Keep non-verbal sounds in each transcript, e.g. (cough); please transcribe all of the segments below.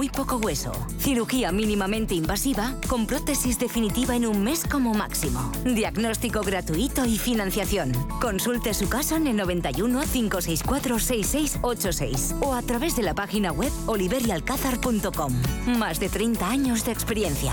muy poco hueso. Cirugía mínimamente invasiva con prótesis definitiva en un mes como máximo. Diagnóstico gratuito y financiación. Consulte su caso en el 91 564 6686 o a través de la página web oliverialcázar.com. Más de 30 años de experiencia.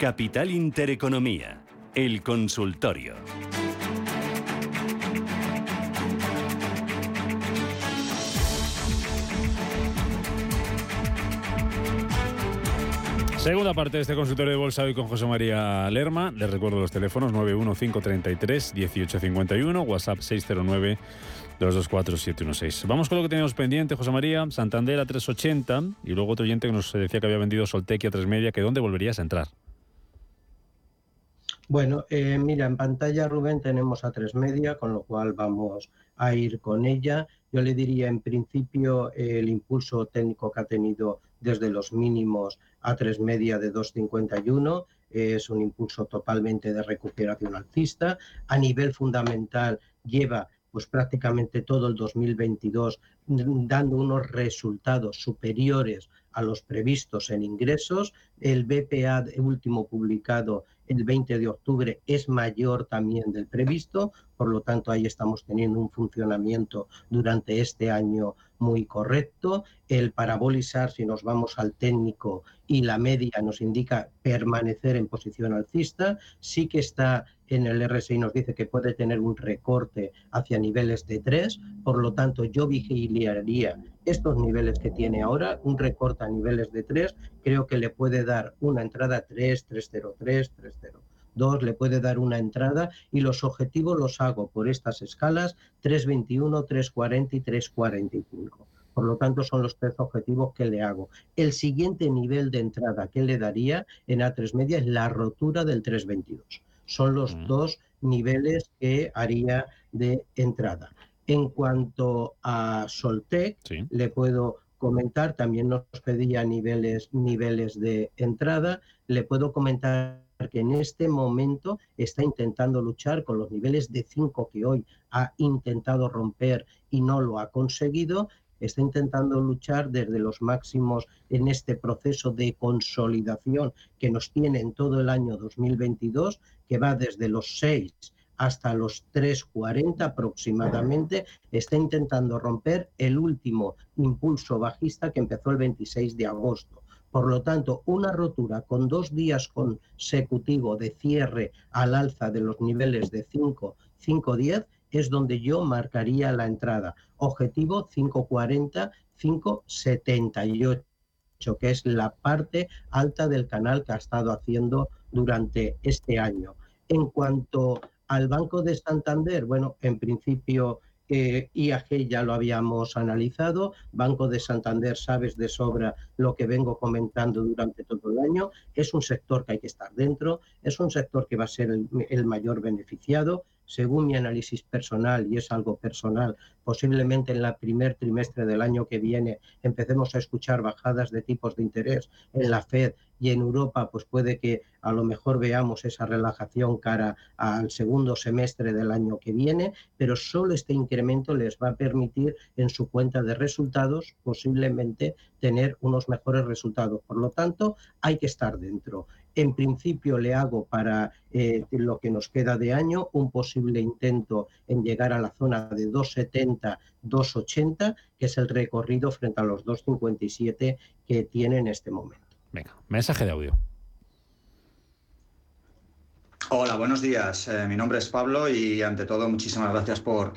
Capital Intereconomía, el consultorio. Segunda parte de este consultorio de bolsa hoy con José María Lerma. Les recuerdo los teléfonos 91533-1851, WhatsApp 609 224 Vamos con lo que tenemos pendiente, José María. Santander a 380 y luego otro oyente que nos decía que había vendido Soltequi a 3 media, que dónde volverías a entrar. Bueno, eh, mira, en pantalla, Rubén, tenemos a tres media, con lo cual vamos a ir con ella. Yo le diría, en principio, el impulso técnico que ha tenido desde los mínimos a tres media de 2,51 es un impulso totalmente de recuperación alcista. A nivel fundamental, lleva pues prácticamente todo el 2022 dando unos resultados superiores a los previstos en ingresos. El BPA último publicado el 20 de octubre es mayor también del previsto, por lo tanto ahí estamos teniendo un funcionamiento durante este año muy correcto. El parabolizar, si nos vamos al técnico y la media nos indica permanecer en posición alcista, sí que está en el RSI nos dice que puede tener un recorte hacia niveles de 3, por lo tanto yo vigilaría estos niveles que tiene ahora, un recorte a niveles de 3, creo que le puede dar una entrada 3, 303, 302, le puede dar una entrada y los objetivos los hago por estas escalas 321, 340 y 345. Por lo tanto, son los tres objetivos que le hago. El siguiente nivel de entrada que le daría en A3 media es la rotura del 322. Son los mm. dos niveles que haría de entrada. En cuanto a Soltec, le puedo comentar, también nos pedía niveles, niveles de entrada, le puedo comentar que en este momento está intentando luchar con los niveles de 5 que hoy ha intentado romper y no lo ha conseguido, está intentando luchar desde los máximos en este proceso de consolidación que nos tiene en todo el año 2022, que va desde los 6 hasta los 3.40 aproximadamente, está intentando romper el último impulso bajista que empezó el 26 de agosto. Por lo tanto, una rotura con dos días consecutivos de cierre al alza de los niveles de 5, 5.10 es donde yo marcaría la entrada. Objetivo 5.40, 5.78 que es la parte alta del canal que ha estado haciendo durante este año. En cuanto al Banco de Santander, bueno, en principio eh, IAG ya lo habíamos analizado, Banco de Santander sabes de sobra lo que vengo comentando durante todo el año, es un sector que hay que estar dentro, es un sector que va a ser el mayor beneficiado, según mi análisis personal, y es algo personal, posiblemente en el primer trimestre del año que viene empecemos a escuchar bajadas de tipos de interés en la Fed y en Europa, pues puede que a lo mejor veamos esa relajación cara al segundo semestre del año que viene, pero solo este incremento les va a permitir en su cuenta de resultados posiblemente tener unos mejores resultados. Por lo tanto, hay que estar dentro. En principio le hago para eh, lo que nos queda de año un posible intento en llegar a la zona de 270, 280, que es el recorrido frente a los 257 que tiene en este momento. Venga, mensaje de audio. Hola, buenos días. Eh, mi nombre es Pablo y ante todo muchísimas gracias por,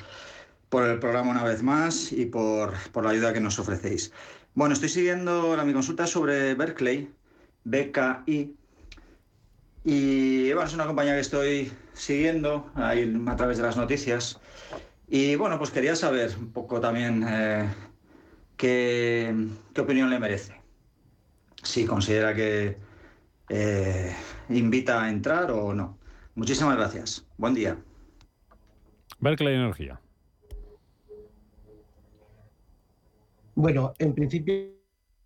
por el programa una vez más y por, por la ayuda que nos ofrecéis. Bueno, estoy siguiendo la, mi consulta sobre Berkeley, BKI, y bueno, es una compañía que estoy siguiendo ahí a través de las noticias. Y bueno, pues quería saber un poco también eh, qué, qué, opinión le merece. Si considera que eh, invita a entrar o no. Muchísimas gracias. Buen día. Berkeley Energía. Bueno, en principio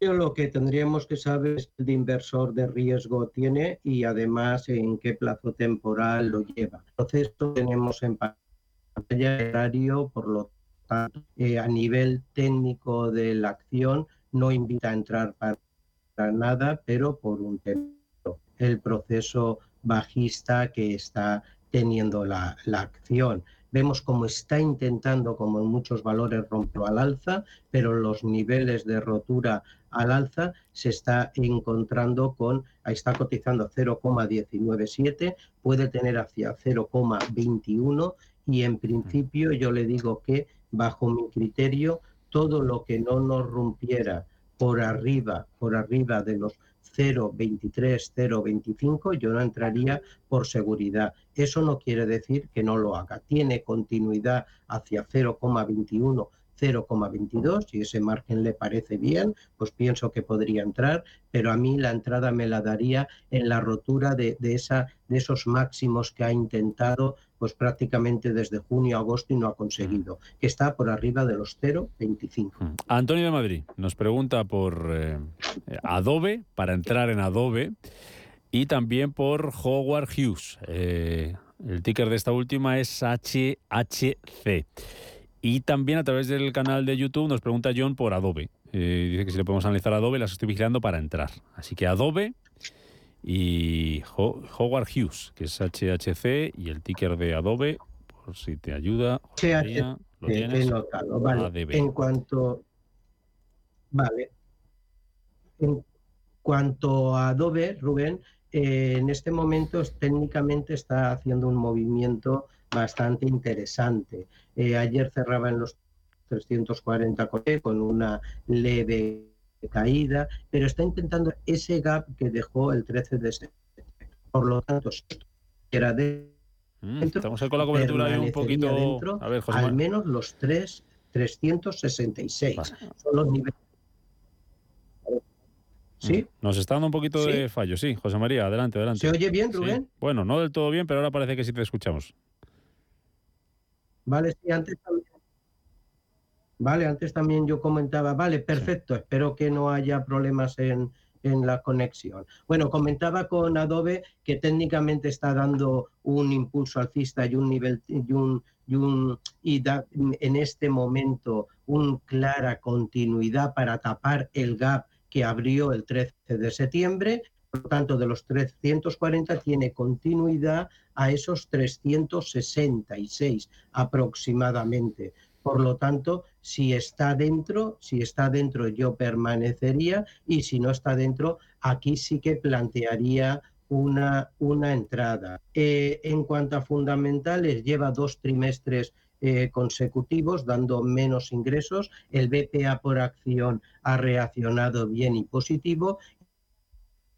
lo que tendríamos que saber es qué inversor de riesgo tiene y además en qué plazo temporal lo lleva. Entonces, tenemos en pantalla horario, por lo tanto, eh, a nivel técnico de la acción no invita a entrar para nada, pero por un tiempo. El proceso bajista que está teniendo la, la acción. Vemos cómo está intentando, como en muchos valores, romper al alza, pero los niveles de rotura al alza se está encontrando con, está cotizando 0,197, puede tener hacia 0,21 y en principio yo le digo que bajo mi criterio todo lo que no nos rompiera por arriba, por arriba de los 0,23, 0,25, yo no entraría por seguridad. Eso no quiere decir que no lo haga. Tiene continuidad hacia 0,21, 0,22, si ese margen le parece bien, pues pienso que podría entrar, pero a mí la entrada me la daría en la rotura de, esa, de esos máximos que ha intentado pues prácticamente desde junio agosto y no ha conseguido, que está por arriba de los 0,25. Mm. Antonio de Madrid nos pregunta por eh, Adobe, para entrar en Adobe, y también por Howard Hughes. Eh, el ticker de esta última es HHC. Y también a través del canal de YouTube nos pregunta John por Adobe. Eh, dice que si le podemos analizar Adobe, las estoy vigilando para entrar. Así que Adobe y Howard Hughes, que es HHC, y el ticker de Adobe, por si te ayuda. HHC, lo tienes. Notado. Vale. En cuanto. Vale. En cuanto a Adobe, Rubén, eh, en este momento técnicamente está haciendo un movimiento bastante interesante. Eh, ayer cerraba en los 340 con una leve caída, pero está intentando ese gap que dejó el 13 de septiembre. Por lo tanto, era de mm, estamos con la cobertura ahí un poquito dentro, a ver, José al menos los 3 366 son los niveles ¿Sí? Mm, nos está dando un poquito de fallo, sí. José María, adelante, adelante. ¿Se oye bien, Rubén? Bueno, no del todo bien, pero ahora parece que sí te escuchamos. Vale, sí, antes también. Vale, antes también yo comentaba, vale, perfecto, espero que no haya problemas en, en la conexión. Bueno, comentaba con Adobe que técnicamente está dando un impulso alcista y un nivel y un, y, un, y da en este momento una clara continuidad para tapar el gap que abrió el 13 de septiembre, por lo tanto de los 340 tiene continuidad a esos 366 aproximadamente. Por lo tanto, si está dentro, si está dentro yo permanecería y si no está dentro, aquí sí que plantearía una, una entrada. Eh, en cuanto a fundamentales, lleva dos trimestres eh, consecutivos, dando menos ingresos. El BPA por acción ha reaccionado bien y positivo.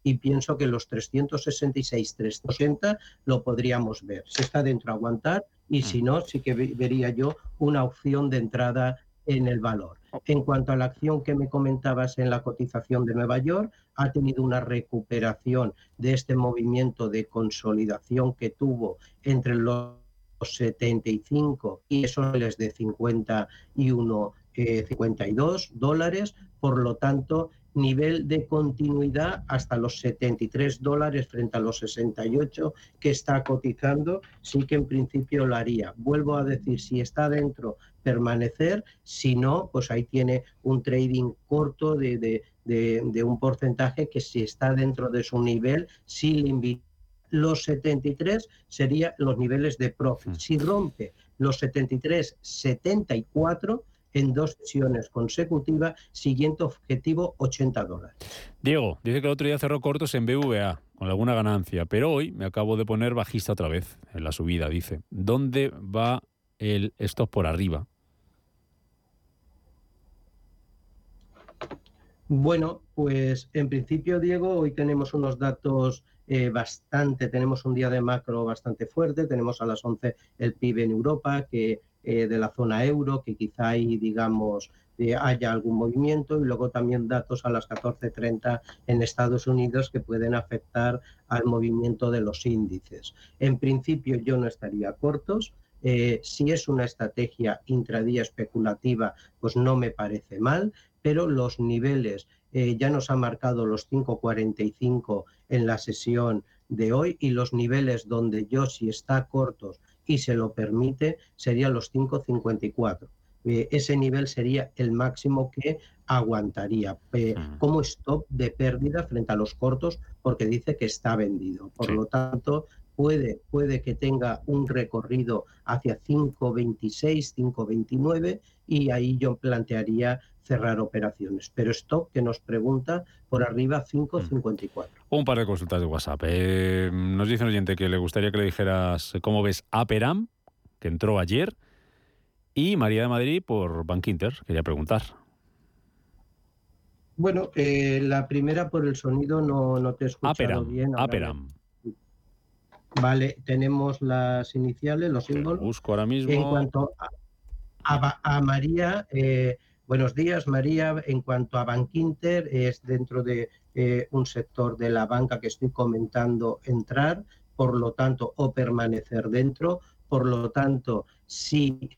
Y pienso que los 366, 380 lo podríamos ver. Si está dentro, aguantar. Y si mm. no, sí que vería yo una opción de entrada en el valor. En cuanto a la acción que me comentabas en la cotización de Nueva York, ha tenido una recuperación de este movimiento de consolidación que tuvo entre los 75 y eso de 51, 52 dólares. Por lo tanto, nivel de continuidad hasta los 73 dólares frente a los 68 que está cotizando, sí que en principio lo haría. Vuelvo a decir, si está dentro, permanecer, si no, pues ahí tiene un trading corto de, un porcentaje que si está dentro de su nivel, sí le invita. Los 73 serían los niveles de profit. Mm. Si rompe los 73, 74, en dos sesiones consecutivas, siguiente objetivo 80 dólares. Diego, dice que el otro día cerró cortos en BVA con alguna ganancia, pero hoy me acabo de poner bajista otra vez en la subida, dice. ¿Dónde va el stop por arriba? Bueno, pues en principio, Diego, hoy tenemos unos datos eh, bastante, tenemos un día de macro bastante fuerte, tenemos a las 11 el PIB en Europa, que eh, de la zona euro, que quizá ahí, digamos, eh, haya algún movimiento, y luego también datos a las 14.30 en Estados Unidos que pueden afectar al movimiento de los índices. En principio yo no estaría cortos. Eh, si es una estrategia intradía especulativa, pues no me parece mal, pero los niveles ya nos ha marcado los 5.45 en la sesión de hoy y los niveles donde yo si está cortos y se lo permite, sería los 5,54. Eh, ese nivel sería el máximo que aguantaría eh, como stop de pérdida frente a los cortos porque dice que está vendido. Por lo tanto, puede, puede que tenga un recorrido hacia 5.26, 5.29 y ahí yo plantearía cerrar operaciones. Pero stop que nos pregunta por arriba 5.54. Un par de consultas de WhatsApp. Eh, nos dice un oyente que le gustaría que le dijeras cómo ves Aperam, que entró ayer, y María de Madrid por Bank Inter. Quería preguntar. Bueno, eh, la primera por el sonido no, no te he escuchado Aperam, bien. Aperam. Vale, tenemos las iniciales, los símbolos. busco ahora mismo. En cuanto a, María, eh, buenos días María. En cuanto a Bankinter, es dentro de eh, un sector de la banca que estoy comentando entrar, por lo tanto, o permanecer dentro. Por lo tanto, si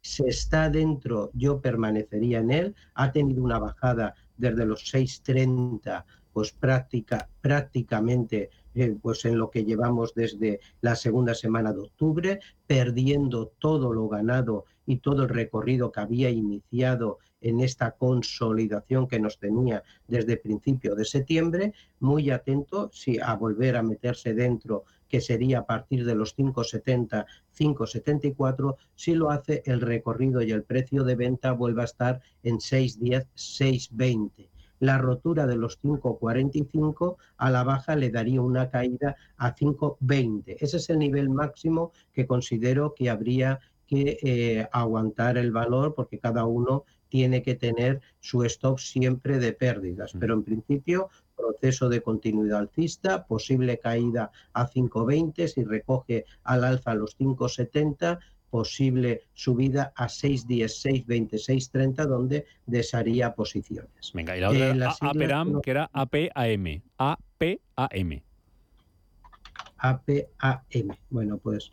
se está dentro, yo permanecería en él. Ha tenido una bajada desde los 6.30, pues práctica, prácticamente eh, pues en lo que llevamos desde la segunda semana de octubre, perdiendo todo lo ganado y todo el recorrido que había iniciado en esta consolidación que nos tenía desde principio de septiembre, muy atento si a volver a meterse dentro, que sería a partir de los 5,70, 5,74, si lo hace el recorrido y el precio de venta vuelve a estar en 6,10, 6,20 la rotura de los 5,45 a la baja le daría una caída a 5,20. Ese es el nivel máximo que considero que habría que eh, aguantar el valor porque cada uno tiene que tener su stop siempre de pérdidas. Mm. Pero en principio, proceso de continuidad alcista, posible caída a 5,20 si recoge al alza los 5,70 posible subida a 6.10, 6.20, 6.30, donde desharía posiciones. Venga, y la otra eh, APRAM, que era APAM. APAM. APAM. Bueno, pues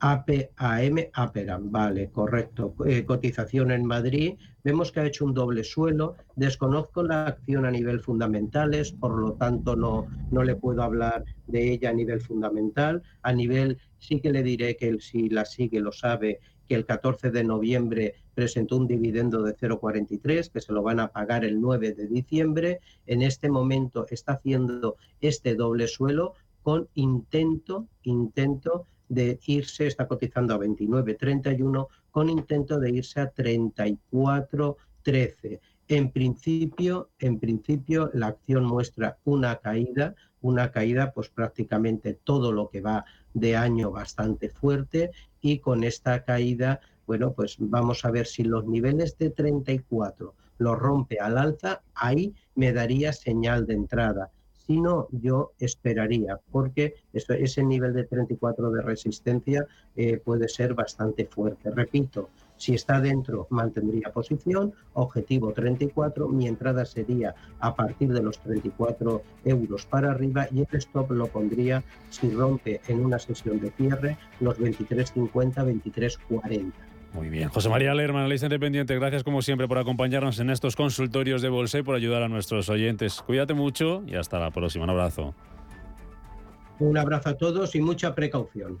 APAM, APERAM, vale, correcto. Eh, cotización en Madrid, vemos que ha hecho un doble suelo, desconozco la acción a nivel fundamentales, por lo tanto no, no le puedo hablar de ella a nivel fundamental. A nivel, sí que le diré que si la sigue lo sabe, que el 14 de noviembre presentó un dividendo de 0,43, que se lo van a pagar el 9 de diciembre. En este momento está haciendo este doble suelo con intento, intento de irse, está cotizando a 29.31 con intento de irse a 34.13. En principio, en principio la acción muestra una caída, una caída pues prácticamente todo lo que va de año bastante fuerte y con esta caída, bueno, pues vamos a ver si los niveles de 34 lo rompe al alza, ahí me daría señal de entrada si no, yo esperaría, porque ese nivel de 34 de resistencia eh, puede ser bastante fuerte. Repito, si está dentro, mantendría posición. Objetivo 34. Mi entrada sería a partir de los 34 euros para arriba y el stop lo pondría si rompe en una sesión de cierre los 23.50, 23.40. Muy bien. José María Lerman, analista independiente, gracias como siempre por acompañarnos en estos consultorios de bolsa y por ayudar a nuestros oyentes. Cuídate mucho y hasta la próxima. Un abrazo. Un abrazo a todos y mucha precaución.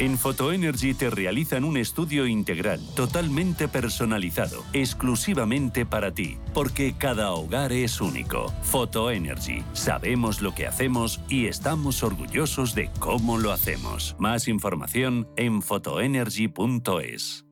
En Photoenergy te realizan un estudio integral, totalmente personalizado, exclusivamente para ti, porque cada hogar es único. Photoenergy. Sabemos lo que hacemos y estamos orgullosos de cómo lo hacemos. Más información en photoenergy.es.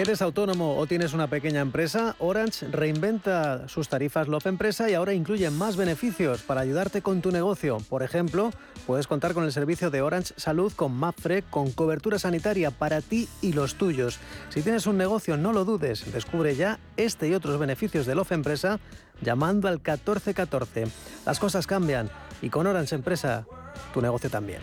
¿Eres autónomo o tienes una pequeña empresa? Orange reinventa sus tarifas Love Empresa y ahora incluye más beneficios para ayudarte con tu negocio. Por ejemplo, puedes contar con el servicio de Orange Salud con MAPFRE con cobertura sanitaria para ti y los tuyos. Si tienes un negocio, no lo dudes. Descubre ya este y otros beneficios de Love Empresa llamando al 1414. Las cosas cambian y con Orange Empresa, tu negocio también.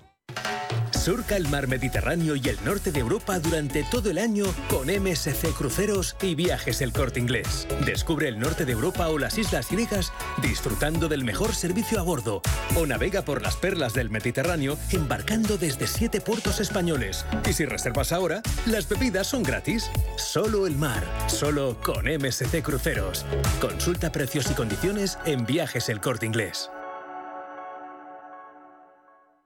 Surca el mar Mediterráneo y el norte de Europa durante todo el año con MSC Cruceros y Viajes El Corte Inglés. Descubre el norte de Europa o las islas griegas disfrutando del mejor servicio a bordo o navega por las perlas del Mediterráneo embarcando desde siete puertos españoles. Y si reservas ahora, las bebidas son gratis. Solo el mar, solo con MSC Cruceros. Consulta precios y condiciones en Viajes El Corte Inglés.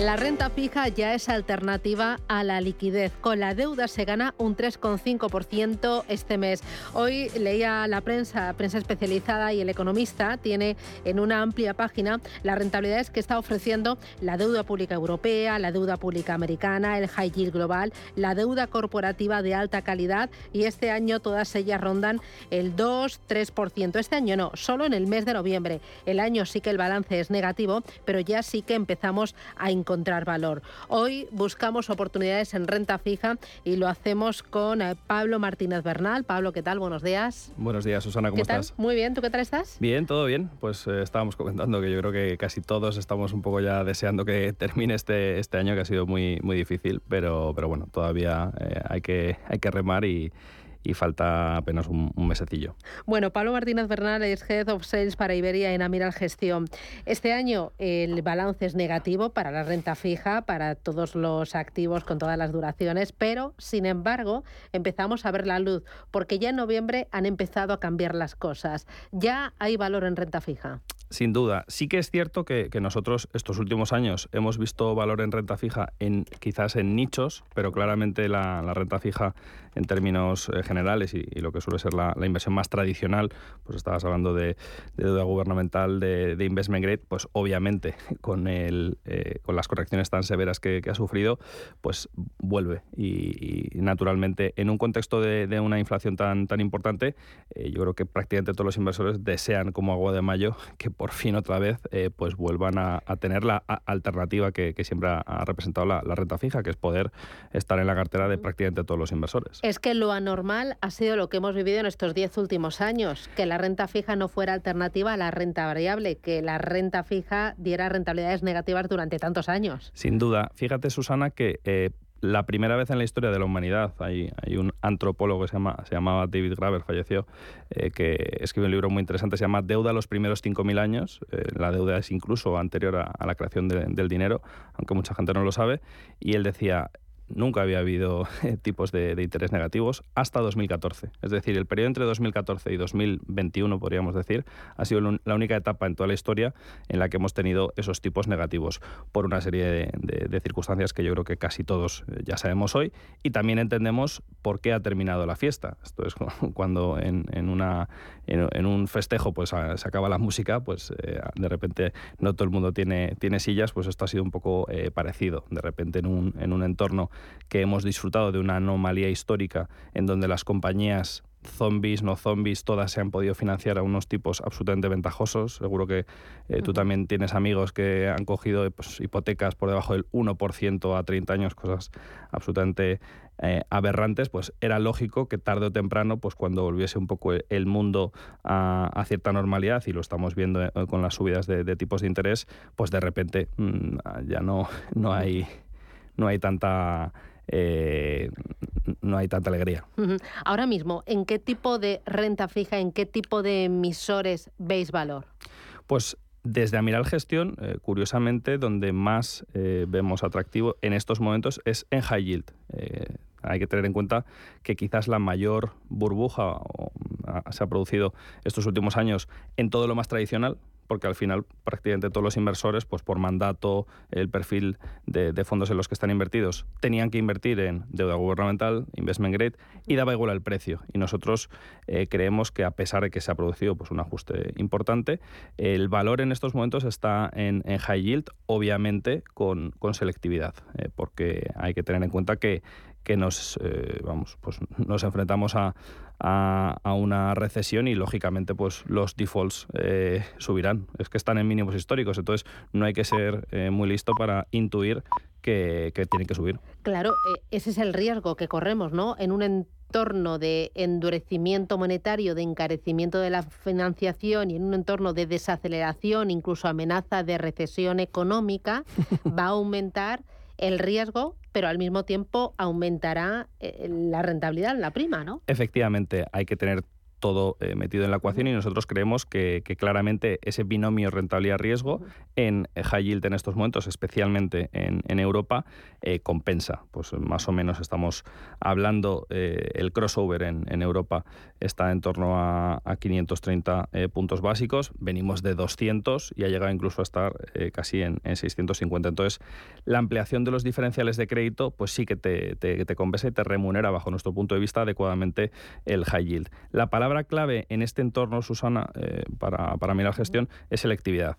La renta fija ya es alternativa a la liquidez. Con la deuda se gana un 3,5% este mes. Hoy leía la prensa, prensa especializada y el economista tiene en una amplia página las rentabilidades que está ofreciendo la deuda pública europea, la deuda pública americana, el high yield global, la deuda corporativa de alta calidad y este año todas ellas rondan el 2-3%. Este año no, solo en el mes de noviembre. El año sí que el balance es negativo, pero ya sí que empezamos a encontrar encontrar valor. Hoy buscamos oportunidades en renta fija y lo hacemos con eh, Pablo Martínez Bernal. Pablo, ¿qué tal? Buenos días. Buenos días, Susana, ¿cómo ¿Qué tal? estás? Muy bien, ¿tú qué tal estás? Bien, todo bien. Pues eh, estábamos comentando que yo creo que casi todos estamos un poco ya deseando que (laughs) termine este, este año, que ha sido muy, muy difícil, pero, pero bueno, todavía eh, hay, que, hay que remar y, y falta apenas un, mesecillo. Bueno, Pablo Martínez Bernal es Head of Sales para Iberia en Amiral Gestión. Este año el balance es negativo para la renta fija, para todos los activos con todas las duraciones, pero sin embargo empezamos a ver la luz, porque ya en noviembre han empezado a cambiar las cosas. Ya hay valor en renta fija. Sin duda. Sí que es cierto que, nosotros estos últimos años hemos visto valor en renta fija en quizás en nichos, pero claramente la, renta fija en términos eh, generales y, lo que suele ser la, inversión más tradicional, pues estabas hablando de, de deuda gubernamental, de, de, investment grade, pues obviamente con, el, eh, con las correcciones tan severas que, ha sufrido, pues vuelve. Y, naturalmente en un contexto de, una inflación tan, tan importante, eh, yo creo que prácticamente todos los inversores desean como agua de mayo que por fin otra vez eh, pues vuelvan a, a, tener la alternativa que, que siempre ha, ha representado la, la, renta fija, que es poder estar en la cartera de prácticamente todos los inversores. Es que lo anormal ha sido lo que hemos vivido en estos diez últimos años, que la renta fija no fuera alternativa a la renta variable, que la renta fija diera rentabilidades negativas durante tantos años. Sin duda. Fíjate, Susana, que eh, la primera vez en la historia de la humanidad. Hay, hay un antropólogo que se, llama, se llamaba David Graver, falleció, eh, que escribe un libro muy interesante, se llama Deuda los primeros 5.000 años. Eh, la deuda es incluso anterior a, a la creación de, del dinero, aunque mucha gente no lo sabe. Y él decía, nunca había habido (laughs) tipos de, de, interés negativos hasta 2014. Es decir, el periodo entre 2014 y 2021, podríamos decir, ha sido la única etapa en toda la historia en la que hemos tenido esos tipos negativos por una serie de, circunstancias que yo creo que casi todos eh, ya sabemos hoy y también entendemos por qué ha terminado la fiesta. Esto es (laughs) cuando en, en, una, en, un festejo pues, se acaba la música, pues eh, de repente no todo el mundo tiene, tiene sillas, pues esto ha sido un poco eh, parecido. De repente en un, en un entorno que hemos disfrutado de una anomalía histórica en donde las compañías zombies, no zombies, todas se han podido financiar a unos tipos absolutamente ventajosos. Seguro que eh, tú también tienes amigos que han cogido pues, hipotecas por debajo del 1% a 30 años, cosas absolutamente eh, aberrantes, pues era lógico que tarde o temprano, pues cuando volviese un poco el mundo a, a cierta normalidad, y lo estamos viendo eh, con las subidas de, de, tipos de interés, pues de repente mmm, ya no, no hay no hay tanta eh, no hay tanta alegría. Ahora mismo, ¿en qué tipo de renta fija, en qué tipo de emisores veis valor? Pues desde Amiral Gestión, eh, curiosamente, donde más eh, vemos atractivo en estos momentos es en high yield. Eh, hay que tener en cuenta que quizás la mayor burbuja o, a, se ha producido estos últimos años en todo lo más tradicional, porque al final prácticamente todos los inversores, pues por mandato, el perfil de, fondos en los que están invertidos, tenían que invertir en deuda gubernamental, investment grade, y daba igual el precio. Y nosotros eh, creemos que a pesar de que se ha producido pues, un ajuste importante, el valor en estos momentos está en, en high yield, obviamente con, con selectividad, eh, porque hay que tener en cuenta que, que nos, eh, vamos, pues nos enfrentamos a, a, a, una recesión y lógicamente pues los defaults eh, subirán. Es que están en mínimos históricos, entonces no hay que ser eh, muy listo para intuir que, que, tienen que subir. Claro, eh, ese es el riesgo que corremos, ¿no? En un entorno de endurecimiento monetario, de encarecimiento de la financiación y en un entorno de desaceleración, incluso amenaza de recesión económica, (laughs) va a aumentar el riesgo, pero al mismo tiempo aumentará eh, la rentabilidad, la prima, ¿no? Efectivamente, hay que tener todo eh, metido en la ecuación y nosotros creemos que, que claramente ese binomio rentabilidad-riesgo en high yield en estos momentos, especialmente en, en Europa, eh, compensa. Pues más o menos estamos hablando, eh, el crossover en, en, Europa está en torno a, a 530 eh, puntos básicos, venimos de 200 y ha llegado incluso a estar casi en, en, 650. Entonces, la ampliación de los diferenciales de crédito, pues sí que te, te, te compensa y te remunera, bajo nuestro punto de vista, adecuadamente el high yield. La palabra clave en este entorno, Susana, eh, para, para mí la gestión, es selectividad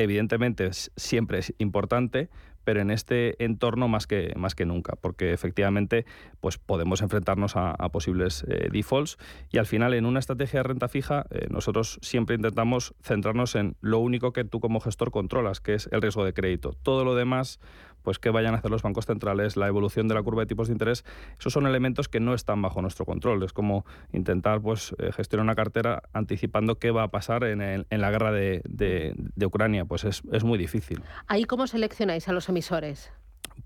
evidentemente siempre es importante, pero en este entorno más que, más que nunca, porque efectivamente pues podemos enfrentarnos a, posibles eh, defaults y al final en una estrategia de renta fija eh, nosotros siempre intentamos centrarnos en lo único que tú como gestor controlas, que es el riesgo de crédito. Todo lo demás pues qué vayan a hacer los bancos centrales, la evolución de la curva de tipos de interés, esos son elementos que no están bajo nuestro control. Es como intentar pues, eh, gestionar una cartera anticipando qué va a pasar en, la guerra de, Ucrania. Pues es, es, muy difícil. ¿Ahí cómo seleccionáis a los emisores?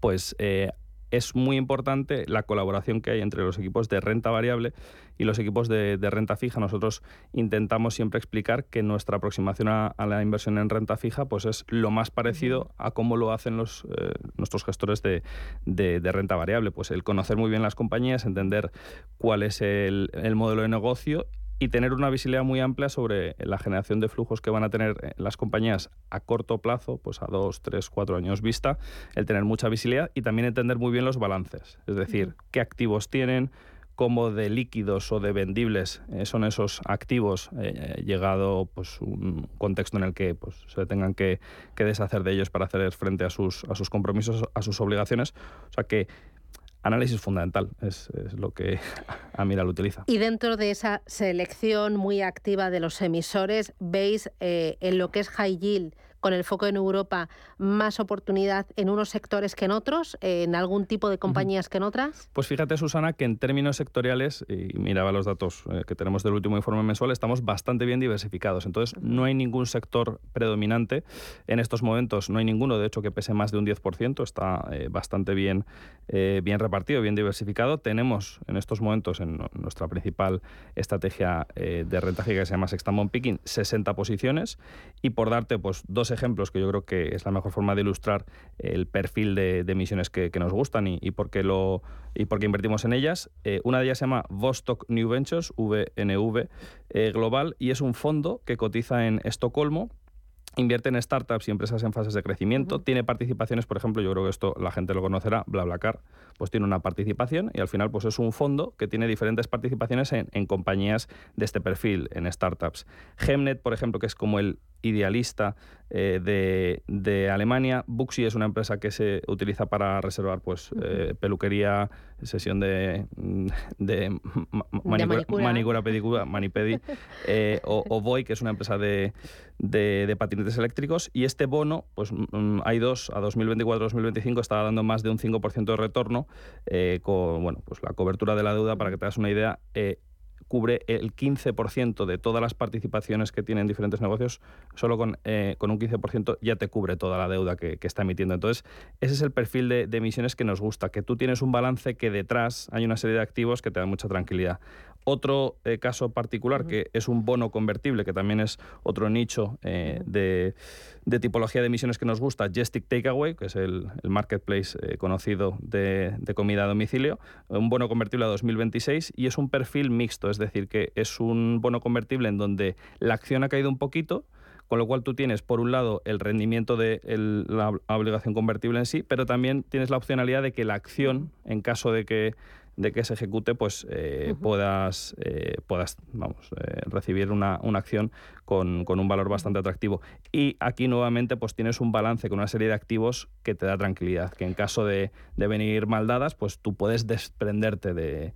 Pues eh, es muy importante la colaboración que hay entre los equipos de renta variable y los equipos de, renta fija. Nosotros intentamos siempre explicar que nuestra aproximación a, la inversión en renta fija pues es lo más parecido a cómo lo hacen los, eh, nuestros gestores de, renta variable. Pues el conocer muy bien las compañías, entender cuál es el, el modelo de negocio y tener una visibilidad muy amplia sobre la generación de flujos que van a tener eh, las compañías a corto plazo, pues a dos, tres, cuatro años vista, el tener mucha visibilidad y también entender muy bien los balances, es decir, qué activos tienen, cómo de líquidos o de vendibles eh, son esos activos, eh, llegado pues, un contexto en el que pues, se tengan que, que, deshacer de ellos para hacer frente a sus, a sus compromisos, a sus obligaciones. O sea que análisis fundamental, es, lo que (laughs) Amiral utiliza. Y dentro de esa selección muy activa de los emisores, veis eh, en lo que es high yield con el foco en Europa, más oportunidad en unos sectores que en otros, en algún tipo de compañías que en otras? Pues fíjate, Susana, que en términos sectoriales, y miraba los datos eh, que tenemos del último informe mensual, estamos bastante bien diversificados. Entonces, no hay ningún sector predominante. En estos momentos no hay ninguno, de hecho, que pese más de un 10%, está eh, bastante bien, eh, bien repartido, bien diversificado. Tenemos en estos momentos en nuestra principal estrategia de renta que se llama Sextamon Picking 60 posiciones y por darte pues dos ejemplos que yo creo que es la mejor forma de ilustrar el perfil de, emisiones que, nos gustan y, por qué lo, y por qué invertimos en ellas. Eh, una de ellas se llama Vostok New Ventures, VNV eh, Global, y es un fondo que cotiza en Estocolmo invierte en startups y empresas en fases de crecimiento, tiene participaciones, por ejemplo, yo creo que esto la gente lo conocerá, BlaBlaCar, pues tiene una participación y al final pues es un fondo que tiene diferentes participaciones en, en compañías de este perfil, en startups. Gemnet, por ejemplo, que es como el idealista eh, de, Alemania. Buxi es una empresa que se utiliza para reservar pues, eh, peluquería, sesión de, de, manicura, pedicura, manipedi, eh, o, o Voy, que es una empresa de, de, patinetes eléctricos. Y este bono, pues mm, hay dos, a 2024-2025 estaba dando más de un 5% de retorno con bueno, pues la cobertura de la deuda, para que te hagas una idea, cubre el 15% de todas las participaciones que tienen diferentes negocios, solo con, eh, con un 15% ya te cubre toda la deuda que, está emitiendo. Entonces, ese es el perfil de, emisiones que nos gusta, que tú tienes un balance que detrás hay una serie de activos que te dan mucha tranquilidad. Otro eh, caso particular, que es un bono convertible, que también es otro nicho eh, de, tipología de emisiones que nos gusta, Jestik Takeaway, que es el, marketplace eh, conocido de, comida a domicilio, un bono convertible a 2026 y es un perfil mixto, es decir, que es un bono convertible en donde la acción ha caído un poquito, con lo cual tú tienes, por un lado, el rendimiento de la obligación convertible en sí, pero también tienes la opcionalidad de que la acción, en caso de que de que se ejecute, pues eh, puedas, eh, puedas vamos, eh, recibir una, acción con, un valor bastante atractivo. Y aquí nuevamente pues tienes un balance con una serie de activos que te da tranquilidad, que en caso de, venir mal dadas, pues tú puedes desprenderte de,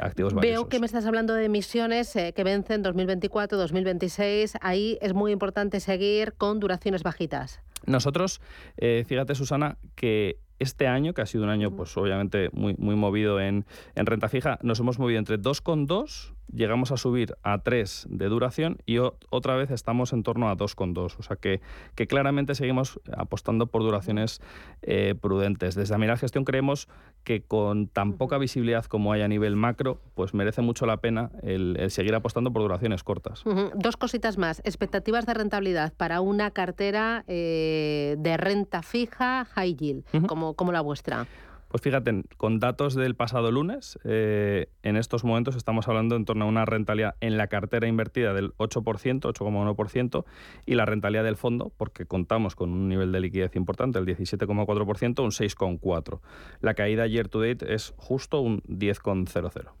activos valiosos. Veo que me estás hablando de emisiones que vencen 2024, 2026. Ahí es muy importante seguir con duraciones bajitas. Nosotros, fíjate Susana, que este año, que ha sido un año, pues obviamente muy, muy movido en, en renta fija, nos hemos movido entre 2,2 llegamos a subir a 3 de duración y otra vez estamos en torno a 2,2. O sea que, que, claramente seguimos apostando por duraciones eh, prudentes. Desde Amiral Gestión creemos que con tan poca visibilidad como hay a nivel macro, pues merece mucho la pena el, seguir apostando por duraciones cortas. Dos cositas más. Expectativas de rentabilidad para una cartera eh, de renta fija high yield, como, como la vuestra. Pues fíjate, con datos del pasado lunes, eh, en estos momentos estamos hablando en torno a una rentabilidad en la cartera invertida del 8%, 8,1%, y la rentabilidad del fondo, porque contamos con un nivel de liquidez importante, el 17,4%, un 6,4%. La caída year to date es justo un 10,00%.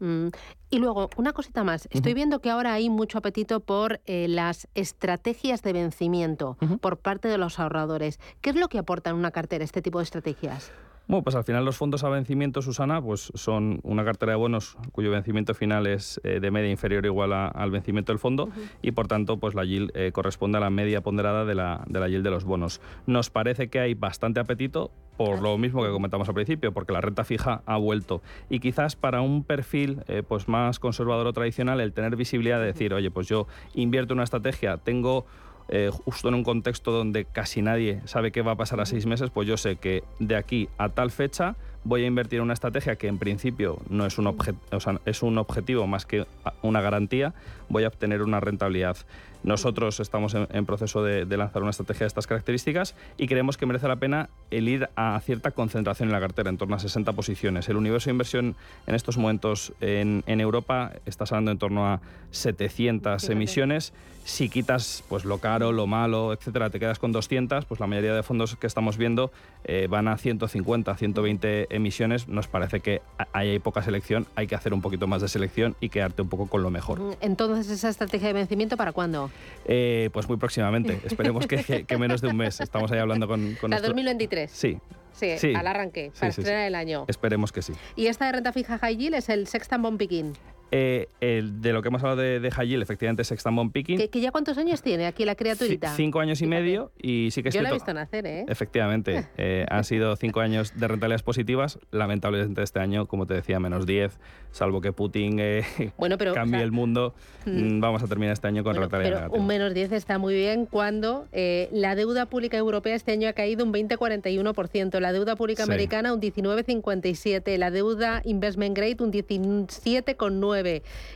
Mm, y luego, una cosita más. Estoy viendo que ahora hay mucho apetito por eh, las estrategias de vencimiento por parte de los ahorradores. ¿Qué es lo que aporta en una cartera este tipo de estrategias? Bueno, pues al final los fondos a vencimiento, Susana, pues son una cartera de bonos cuyo vencimiento final es eh, de media inferior o igual al vencimiento del fondo y por tanto pues la yield eh, corresponde a la media ponderada de la, de la yield de los bonos. Nos parece que hay bastante apetito por lo mismo que comentamos al principio, porque la renta fija ha vuelto. Y quizás para un perfil eh, pues más conservador o tradicional, el tener visibilidad de decir, oye, pues yo invierto en una estrategia, tengo eh, justo en un contexto donde casi nadie sabe qué va a pasar a seis meses, pues yo sé que de aquí a tal fecha voy a invertir en una estrategia que en principio no es un, o sea, es un objetivo más que una garantía, voy a obtener una rentabilidad. Nosotros estamos en, proceso de, lanzar una estrategia de estas características y creemos que merece la pena el ir a cierta concentración en la cartera, en torno a 60 posiciones. El universo de inversión en estos momentos en, Europa está hablando en torno a 700 emisiones. Si quitas pues, lo caro, lo malo, etcétera, te quedas con 200, pues la mayoría de fondos que estamos viendo eh, van a 150, 120 emisiones. Nos parece que hay poca selección, hay que hacer un poquito más de selección y quedarte un poco con lo mejor. Entonces, ¿esa estrategia de vencimiento para cuándo? Eh, pues muy próximamente. (laughs) Esperemos que, menos de un mes. Estamos ahí hablando con... con ¿La 2023? Sí. Sí, al arranque, para estrenar el año. Esperemos que sí. ¿Y esta de renta fija high yield es el Sextan Picking? Eh, el, de lo que hemos hablado de, de efectivamente es Sextan Picking. ¿Que, ya cuántos años tiene aquí la criaturita? cinco años y medio y sí que es Yo la he visto nacer, ¿eh? Efectivamente. (laughs) Eh, han sido cinco años de rentabilidades positivas. Lamentablemente este año, como te decía, menos 10, salvo que Putin eh, (laughs) cambie el mundo. Mm, vamos a terminar este año con rentabilidad pero Un menos 10 está muy bien cuando la deuda pública europea este año ha caído un 20,41%, la deuda pública americana un 19,57%, la deuda investment grade un 17,9%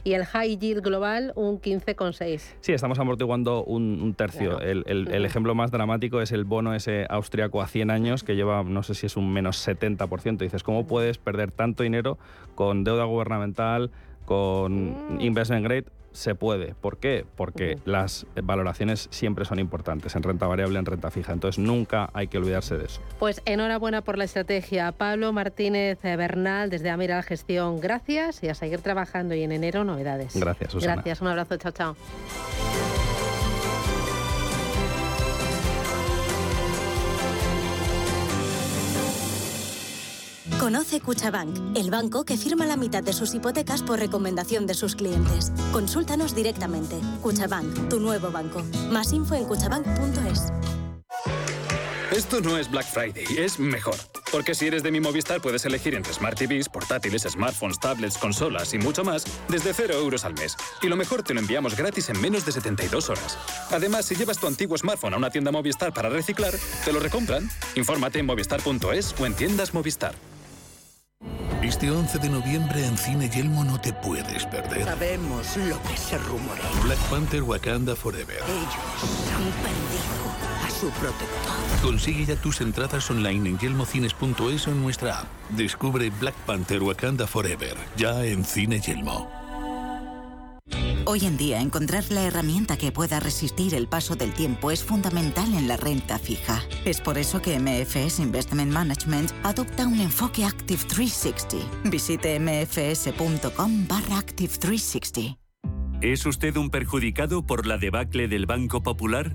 y el high yield global un 15,6. Sí, estamos amortiguando un, tercio. El, ejemplo más dramático es el bono ese austriaco a 100 años que lleva, no sé si es un menos 70%. dices, ¿cómo puedes perder tanto dinero con deuda gubernamental, con mm. investment grade? Se puede. ¿Por qué? Porque las valoraciones siempre son importantes en renta variable, en renta fija. Entonces nunca hay que olvidarse de eso. Pues enhorabuena por la estrategia. Pablo Martínez Bernal, desde Amiral Gestión, gracias y a seguir trabajando y en enero novedades. Gracias, Susana. Gracias, un abrazo, chao, chao. Conoce Cuchabank, el banco que firma la mitad de sus hipotecas por recomendación de sus clientes. Consúltanos directamente. Cuchabank, tu nuevo banco. Más info en cuchabank.es. Esto no es Black Friday, es mejor. Porque si eres de mi Movistar puedes elegir entre Smart TVs, portátiles, smartphones, tablets, consolas y mucho más desde 0 euros al mes. Y lo mejor te lo enviamos gratis en menos de 72 horas. Además, si llevas tu antiguo smartphone a una tienda Movistar para reciclar, te lo recompran. Infórmate en movistar.es o en tiendas Movistar. Este 11 de noviembre en Cine Yelmo no te puedes perder. Sabemos lo que se rumorea. Black Panther Wakanda Forever. Ellos han perdido a su protector. Consigue ya tus entradas online en yelmocines.es o en nuestra app. Descubre Black Panther Wakanda Forever, ya en Cine Yelmo. Hoy en día, encontrar la herramienta que pueda resistir el paso del tiempo es fundamental en la renta fija. Es por eso que MFS Investment Management adopta un enfoque Active 360. Visite mfs.com barra Active 360. ¿Es usted un perjudicado por la debacle del Banco Popular?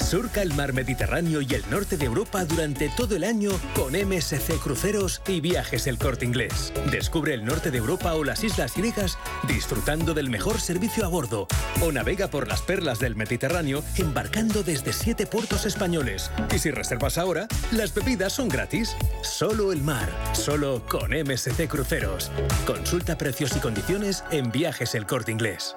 Surca el mar Mediterráneo y el norte de Europa durante todo el año con MSC Cruceros y Viajes El Corte Inglés. Descubre el norte de Europa o las islas griegas disfrutando del mejor servicio a bordo. O navega por las perlas del Mediterráneo embarcando desde siete puertos españoles. Y si reservas ahora, las bebidas son gratis. Solo el mar, solo con MSC Cruceros. Consulta precios y condiciones en Viajes El Corte Inglés.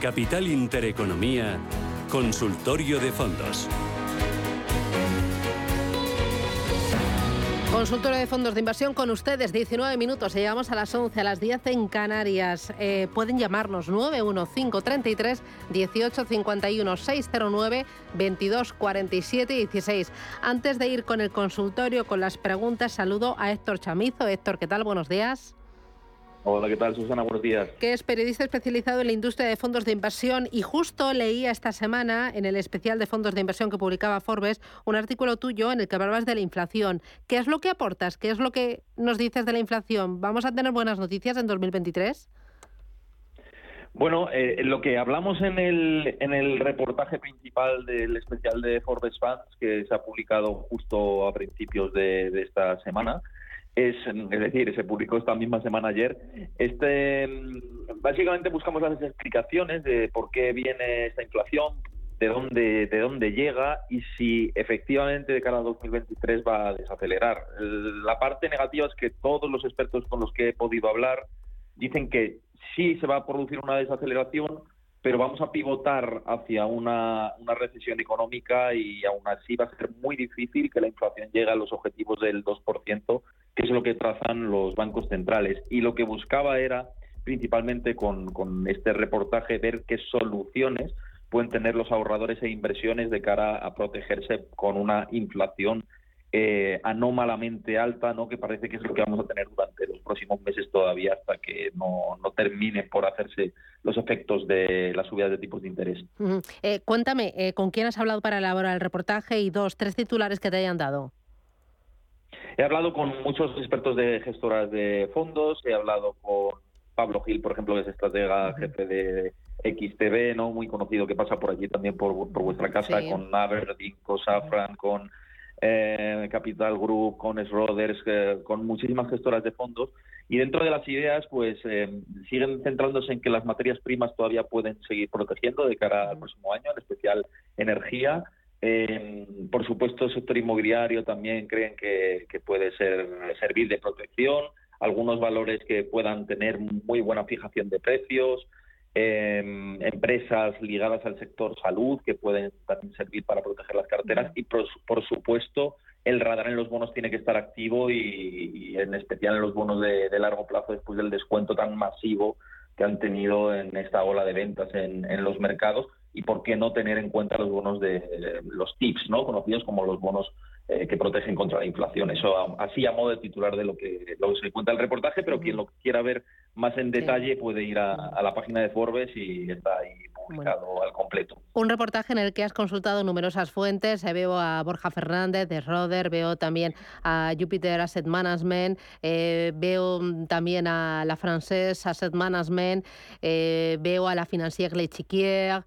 Capital Intereconomía, Consultorio de Fondos. Consultorio de fondos de inversión con ustedes, 19 minutos, llegamos a las 11, a las 10 en Canarias. Eh, pueden llamarnos 91533 1851 609 2247 16. Antes de ir con el consultorio, con las preguntas, saludo a Héctor Chamizo. Héctor, ¿qué tal? Buenos días. Hola, ¿qué tal, Susana? Buenos días. Que es periodista especializado en la industria de fondos de inversión y justo leía esta semana en el especial de fondos de inversión que publicaba Forbes un artículo tuyo en el que hablabas de la inflación. ¿Qué es lo que aportas? ¿Qué es lo que nos dices de la inflación? ¿Vamos a tener buenas noticias en 2023? Bueno, eh, lo que hablamos en el, en el reportaje principal del especial de Forbes Funds, que se ha publicado justo a principios de, de esta semana, es, es decir, se publicó esta misma semana ayer. Este, básicamente buscamos las explicaciones de por qué viene esta inflación, de dónde, de dónde llega y si efectivamente de cara a 2023 va a desacelerar. La parte negativa es que todos los expertos con los que he podido hablar dicen que sí se va a producir una desaceleración, pero vamos a pivotar hacia una, una, recesión económica y aún así va a ser muy difícil que la inflación llegue a los objetivos del 2%, que es lo que trazan los bancos centrales. Y lo que buscaba era, principalmente con, con este reportaje, ver qué soluciones pueden tener los ahorradores e inversiones de cara a protegerse con una inflación eh, anómalamente alta, ¿no? que parece que es lo que vamos a tener durante los próximos meses todavía hasta que no, no termine por hacerse los efectos de las subidas de tipos de interés. eh, cuéntame, eh, ¿con quién has hablado para elaborar el reportaje y dos, tres titulares que te hayan dado? He hablado con muchos expertos de gestoras de fondos, he hablado con Pablo Gil, por ejemplo, que es estratega jefe de XTB, ¿no? muy conocido que pasa por allí también por, por vuestra casa, sí. con Aberdeen, con Safran, con eh, Capital Group, con Schroders, eh, con muchísimas gestoras de fondos. Y dentro de las ideas, pues eh, siguen centrándose en que las materias primas todavía pueden seguir protegiendo de cara al próximo año, en especial energía. por supuesto, el sector inmobiliario también creen que, puede ser servir de protección. Algunos valores que puedan tener muy buena fijación de precios. Eh, empresas ligadas al sector salud que pueden también servir para proteger las carteras y por, por supuesto el radar en los bonos tiene que estar activo y, y en especial en los bonos de, de, largo plazo después del descuento tan masivo que han tenido en esta ola de ventas en, en los mercados y por qué no tener en cuenta los bonos de, de los TIPS, ¿no? conocidos como los bonos eh, que protegen contra la inflación. Eso así a modo de titular de lo que, lo que se cuenta el reportaje, pero quien lo quiera ver más en detalle puede ir a, a, la página de Forbes y está ahí publicado bueno. al completo. Un reportaje en el que has consultado numerosas fuentes. Eh, veo a Borja Fernández de Roder, veo también a Jupiter Asset Management, eh, veo también a la Française Asset Management, eh, veo a la Financière L'Echiquier,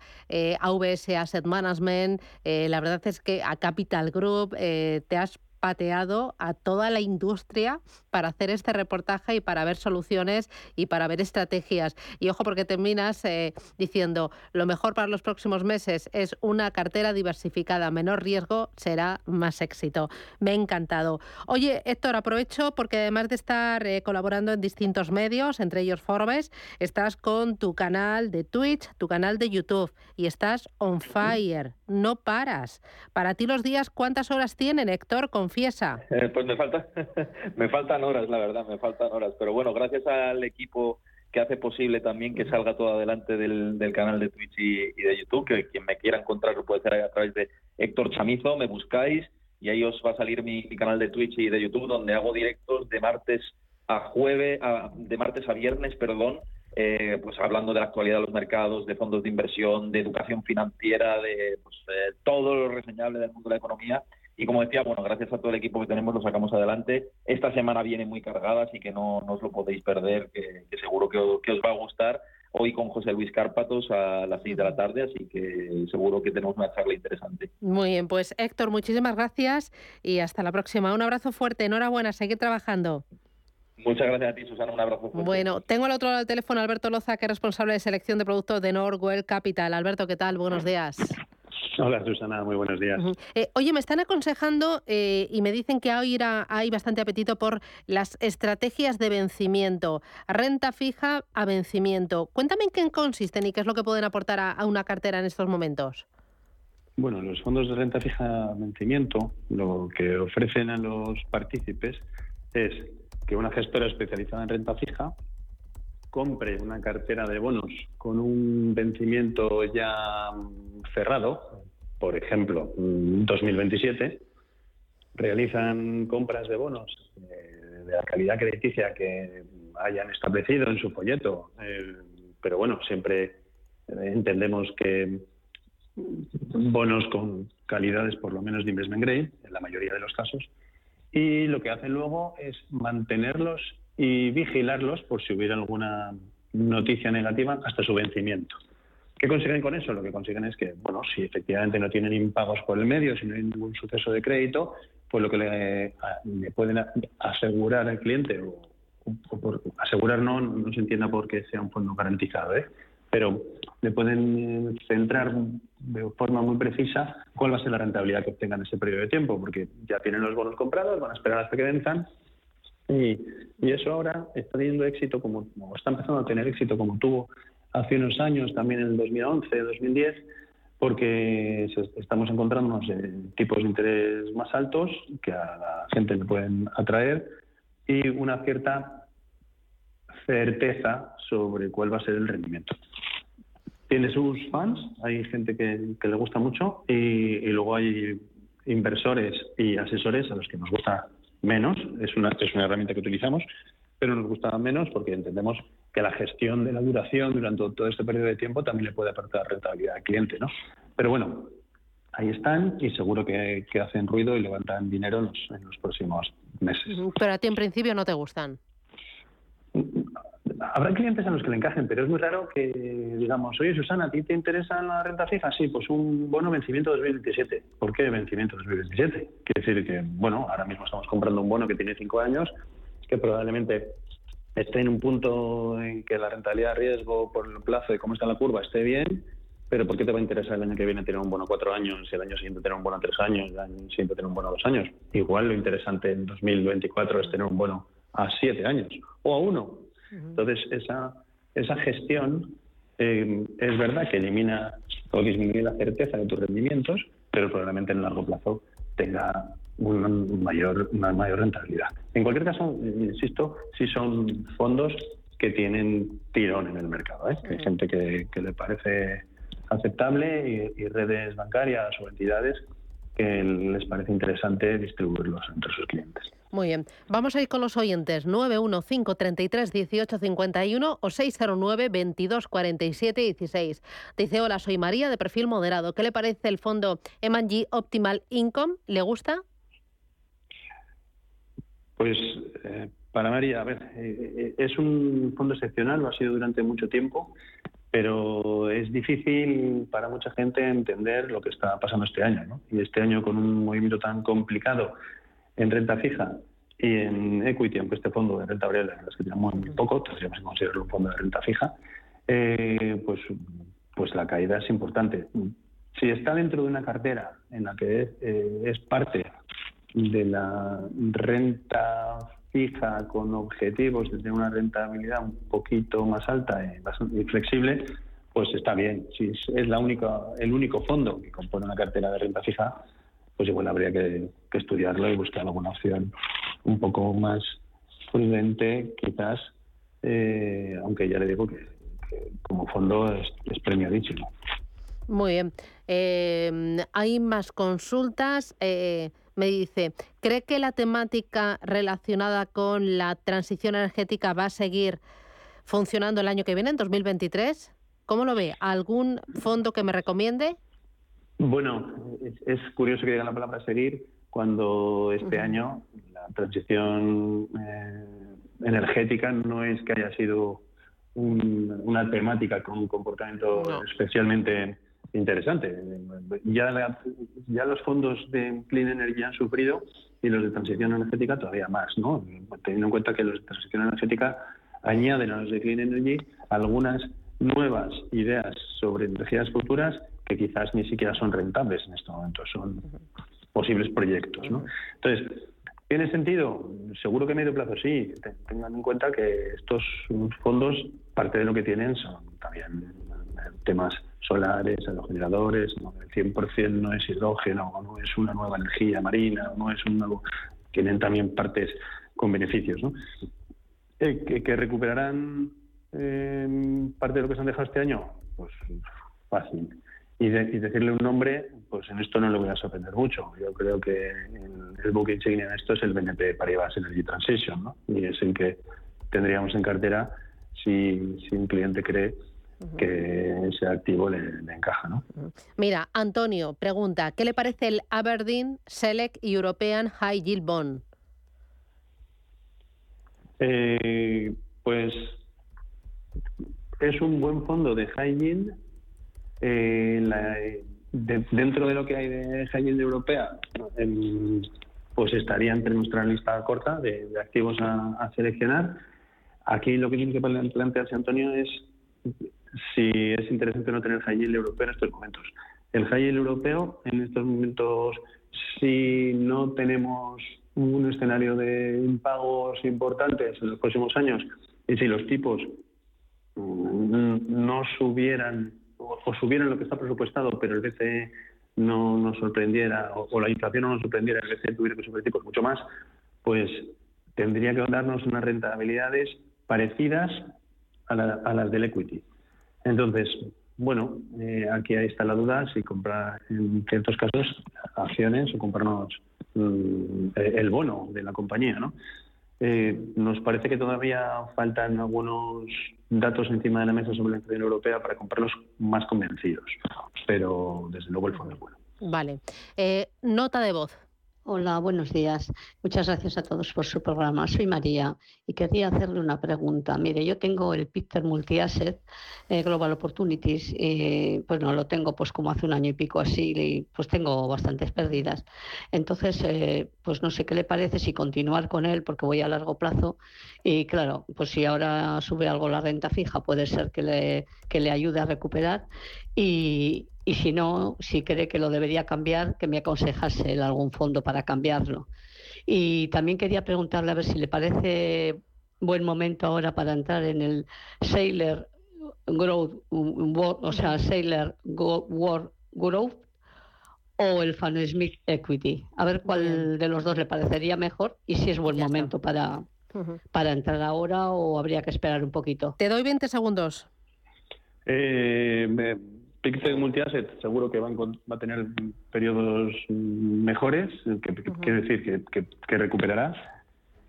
AVS Asset Management. la verdad es que a Capital Group te has pateado a toda la industria para hacer este reportaje y para ver soluciones y para ver estrategias. Y ojo porque terminas eh, diciendo, lo mejor para los próximos meses es una cartera diversificada, menor riesgo será más éxito. Me ha encantado. Oye, Héctor, aprovecho porque además de estar eh, colaborando en distintos medios, entre ellos Forbes, estás con tu canal de Twitch, tu canal de YouTube y estás on fire, no paras. Para ti los días, ¿cuántas horas tienen, Héctor? Confiesa. Eh, pues me falta, (laughs) me faltan horas, la verdad, me faltan horas. Pero bueno, gracias al equipo que hace posible también que salga todo adelante del, canal de Twitch y, de YouTube, que quien me quiera encontrar lo puede hacer a través de Héctor Chamizo, me buscáis y ahí os va a salir mi, canal de Twitch y de YouTube donde hago directos de martes a jueves, de martes a viernes, perdón, eh, pues hablando de la actualidad de los mercados, de fondos de inversión, de educación financiera, de pues, eh, todo lo reseñable del mundo de la economía. Y como decía, bueno, gracias a todo el equipo que tenemos lo sacamos adelante. Esta semana viene muy cargada, así que no, no os lo podéis perder, que, seguro que os, va a gustar. hoy con José Luis Cárpatos a las 6 de la tarde, así que seguro que tenemos una charla interesante. Muy bien, pues Héctor, muchísimas gracias y hasta la próxima. Un abrazo fuerte, enhorabuena, seguir trabajando. Muchas gracias a ti, Susana. Un abrazo. Fuerte. Bueno, tengo al otro lado del teléfono Alberto Loza, que es responsable de selección de productos de Norwell Capital. Alberto, ¿qué tal? Buenos días. Hola Susana, muy buenos días. eh, oye, me están aconsejando eh, y me dicen que ahora hay bastante apetito por las estrategias de vencimiento, renta fija a vencimiento. Cuéntame en qué consisten y qué es lo que pueden aportar a, a una cartera en estos momentos. Bueno, los fondos de renta fija a vencimiento lo que ofrecen a los partícipes es que una gestora especializada en renta fija compre una cartera de bonos con un vencimiento ya cerrado, por ejemplo, 2027, realizan compras de bonos eh, de la calidad crediticia que hayan establecido en su folleto, eh, pero bueno, siempre entendemos que bonos con calidades por lo menos de investment grade, en la mayoría de los casos, y lo que hacen luego es mantenerlos y vigilarlos por si hubiera alguna noticia negativa hasta su vencimiento. ¿Qué consiguen con eso? Lo que consiguen es que, bueno, si efectivamente no tienen impagos por el medio, si no hay ningún suceso de crédito, pues lo que le, le pueden asegurar al cliente, o, o por, asegurar no, no se entienda porque sea un fondo garantizado, ¿eh? Pero le pueden centrar de forma muy precisa cuál va a ser la rentabilidad que obtengan en ese periodo de tiempo, porque ya tienen los bonos comprados, van a esperar hasta que venzan y, y, eso ahora está teniendo éxito, como, como, está empezando a tener éxito como tuvo hace unos años, también en el 2011, 2010, porque estamos encontrándonos en tipos de interés más altos que a la gente le pueden atraer y una cierta certeza sobre cuál va a ser el rendimiento. Tiene sus fans, hay gente que, que le gusta mucho y, y luego hay inversores y asesores a los que nos gusta menos, es una, es una herramienta que utilizamos, pero nos gusta menos porque entendemos que la gestión de la duración durante todo este periodo de tiempo también le puede aportar rentabilidad al cliente, ¿no? Pero bueno, ahí están y seguro que, que hacen ruido y levantan dinero en los, en los, próximos meses. Pero a ti en principio no te gustan. Habrá clientes a los que le encajen, pero es muy raro que digamos, oye Susana, ¿a ti te interesa la renta fija? Sí, pues un bono vencimiento 2027. ¿Por qué vencimiento 2027? Quiere decir que, bueno, ahora mismo estamos comprando un bono que tiene cinco años, que probablemente esté en un punto en que la rentabilidad de riesgo por el plazo de cómo está la curva esté bien, pero ¿por qué te va a interesar el año que viene tener un bono cuatro años, y el año siguiente tener un bono tres años, el año siguiente tener un bono dos años? Igual lo interesante en 2024 es tener un bono a siete años o a uno. Entonces, esa, esa gestión eh, es verdad que elimina o disminuye la certeza de tus rendimientos, pero probablemente en el largo plazo tenga una mayor, una mayor rentabilidad. En cualquier caso, insisto, si son fondos que tienen tirón en el mercado. ¿eh? Hay gente que, que, le parece aceptable y, y redes bancarias o entidades que les parece interesante distribuirlos entre sus clientes. Muy bien. Vamos a ir con los oyentes. 915331851 o 609 2247 16. Dice, hola, soy María, de perfil moderado. ¿Qué le parece el fondo M&G Optimal Income? ¿Le gusta? Pues eh, para María, a ver, eh, es un fondo excepcional, lo ha sido durante mucho tiempo, pero es difícil para mucha gente entender lo que está pasando este año. ¿no? Y este año con un movimiento tan complicado en renta fija y en equity, aunque este fondo de renta variable es que tenemos muy poco, tendríamos que considerarlo un fondo de renta fija, eh, pues, pues la caída es importante. Si está dentro de una cartera en la que es, eh, es parte de la renta fija con objetivos de una rentabilidad un poquito más alta y flexible, pues está bien. Si es la única, el único fondo que compone una cartera de renta fija, pues igual habría que, estudiarlo y buscar alguna opción un poco más prudente, quizás, eh, aunque ya le digo que, que como fondo es, es premiadísimo. Muy bien. Eh, hay más consultas. Eh, me dice, ¿cree que la temática relacionada con la transición energética va a seguir funcionando el año que viene, en 2023? ¿Cómo lo ve? ¿Algún fondo que me recomiende? Bueno, es, es curioso que digan la palabra seguir cuando este uh -huh. año la transición eh, energética no es que haya sido una temática con un comportamiento especialmente interesante. Ya, los fondos de Clean Energy han sufrido y los de transición energética todavía más, ¿no? Teniendo en cuenta que los de transición energética añaden a los de Clean Energy algunas nuevas ideas sobre energías futuras que quizás ni siquiera son rentables en este momento, son posibles proyectos, ¿no? Entonces, ¿Tiene sentido? Seguro que a medio plazo sí. Tengan en cuenta que estos fondos, parte de lo que tienen son también temas solares, aerogeneradores, ¿no? el 100% no es hidrógeno, no es una nueva energía marina, no es un nuevo... Tienen también partes con beneficios, ¿no? Eh, ¿que, recuperarán eh, parte de lo que se han dejado este año? Pues fácil. Y, decirle un nombre, pues en esto no le voy a sorprender mucho. Yo creo que el, buque insignia en esto es el BNP Paribas Energy Transition, ¿no? Y es el que tendríamos en cartera si un cliente cree que ese activo le, encaja. ¿no? Mira, Antonio pregunta, ¿qué le parece el Aberdeen Select European High Yield Bond? Eh, pues es un buen fondo de high yield. Eh, dentro de lo que hay de high yield europea, pues estaría entre nuestra lista corta de, activos a, a, seleccionar. Aquí lo que tiene que plantearse Antonio es si es interesante no tener high yield europeo en estos momentos. El high yield europeo en estos momentos, si no tenemos un escenario de impagos importantes en los próximos años y si los tipos mm, no subieran o, subieran lo que está presupuestado, pero el BCE no nos sorprendiera o, la inflación no nos sorprendiera, el BCE tuviera que subir tipos mucho más, pues tendría que darnos unas rentabilidades parecidas a, a las del equity. Entonces, bueno, eh, aquí ahí está la duda si comprar en ciertos casos acciones o comprarnos mm, el bono de la compañía, ¿no? Eh, nos parece que todavía faltan algunos datos encima de la mesa sobre la inflación europea para comprarlos más convencidos, pero desde luego el fondo es bueno. Vale. Eh, nota de voz. Hola, buenos días. Muchas gracias a todos por su programa. Soy María y quería hacerle una pregunta. Mire, yo tengo el Peter Multi-Asset eh, Global Opportunities, y pues no lo tengo pues como hace un año y pico así, y pues tengo bastantes pérdidas. Entonces, eh, pues no sé qué le parece si continuar con él porque voy a largo plazo y claro, pues si ahora sube algo la renta fija puede ser que le, que le ayude a recuperar y, y si no, si cree que lo debería cambiar, que me aconsejase algún fondo para cambiarlo. Y también quería preguntarle a ver si le parece buen momento ahora para entrar en el Sailor Growth, o sea, Sailor World Growth o el Fan Smith Equity. A ver cuál de los dos le parecería mejor y si es buen momento para, para entrar ahora o habría que esperar un poquito. Te doy 20 segundos. Eh, Pixel Multiasset seguro que va, a tener periodos mejores, que, quiere decir que, recuperará.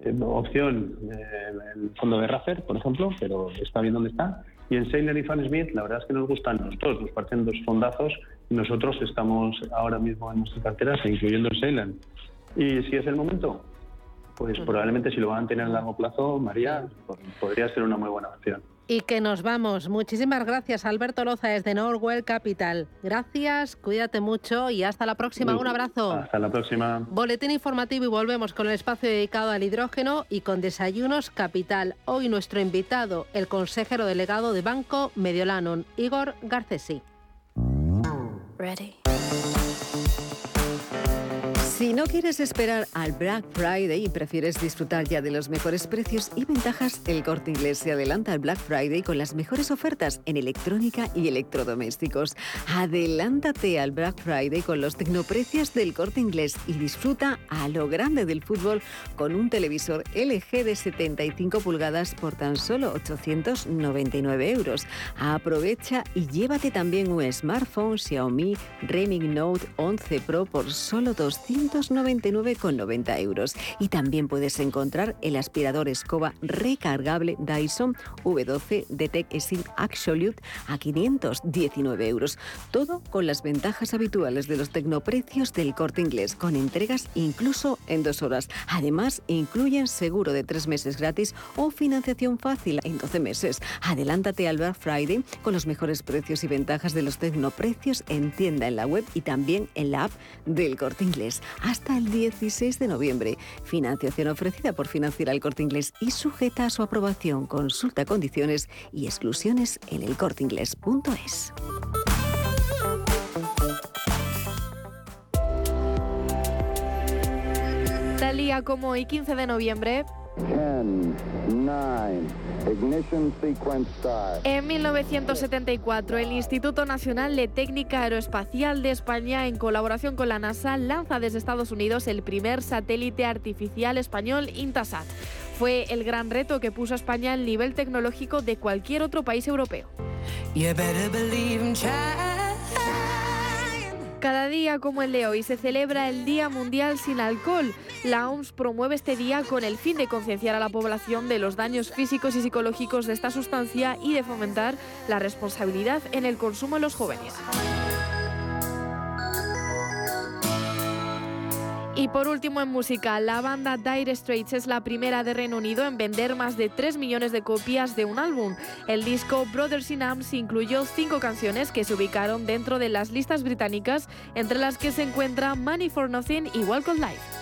Eh, opción, eh, el fondo de Raffer, por ejemplo, pero está bien donde está. Y en Sailor y Fan Smith, la verdad es que nos gustan los dos, nos parecen dos fondazos. Nosotros estamos ahora mismo en nuestras carteras, incluyendo el Sailor. Y si es el momento, pues probablemente si lo van a tener a largo plazo, María, podría ser una muy buena opción. Y que nos vamos. Muchísimas gracias, Alberto Loza, desde Norwell Capital. Gracias, cuídate mucho y hasta la próxima. Un abrazo. Hasta la próxima. Boletín informativo y volvemos con el espacio dedicado al hidrógeno y con Desayunos Capital. Hoy nuestro invitado, el consejero delegado de Banco Mediolanon, Igor Garcesi. Ready. Si no quieres esperar al Black Friday y prefieres disfrutar ya de los mejores precios y ventajas, el Corte Inglés se adelanta al Black Friday con las mejores ofertas en electrónica y electrodomésticos. Adelántate al Black Friday con los tecnoprecios del Corte Inglés y disfruta a lo grande del fútbol con un televisor LG de 75 pulgadas por tan solo 899 euros. Aprovecha y llévate también un smartphone Xiaomi Redmi Note 11 Pro por solo 200 299,90 euros. Y también puedes encontrar el aspirador escoba recargable Dyson V12 Detect Seal Absolute a 519 euros. Todo con las ventajas habituales de los tecnoprecios del corte inglés, con entregas incluso en dos horas. Además, incluyen seguro de tres meses gratis o financiación fácil en 12 meses. Adelántate al Black Friday con los mejores precios y ventajas de los tecnoprecios en tienda en la web y también en la app del corte inglés. Hasta el 16 de noviembre. Financiación ofrecida por Financiar el Corte Inglés y sujeta a su aprobación. Consulta condiciones y exclusiones en elcorteinglés.es. Tal día como hoy, 15 de noviembre, 10, 9, ignition sequence start. En 1974, el Instituto Nacional de Técnica Aeroespacial de España, en colaboración con la NASA, lanza desde Estados Unidos el primer satélite artificial español Intasat. Fue el gran reto que puso a España al nivel tecnológico de cualquier otro país europeo. Cada día como el de hoy se celebra el Día Mundial sin Alcohol. La OMS promueve este día con el fin de concienciar a la población de los daños físicos y psicológicos de esta sustancia y de fomentar la responsabilidad en el consumo de los jóvenes. Y por último en música, la banda Dire Straits es la primera de Reino Unido en vender más de 3 millones de copias de un álbum. El disco Brothers in Arms incluyó cinco canciones que se ubicaron dentro de las listas británicas, entre las que se encuentra Money for Nothing y Walk of Life.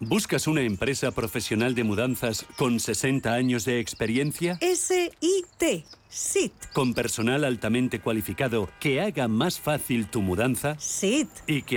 ¿Buscas una empresa profesional de mudanzas con 60 años de experiencia? S-I-T. SIT. ¿Con personal altamente cualificado que haga más fácil tu mudanza? SIT. Y que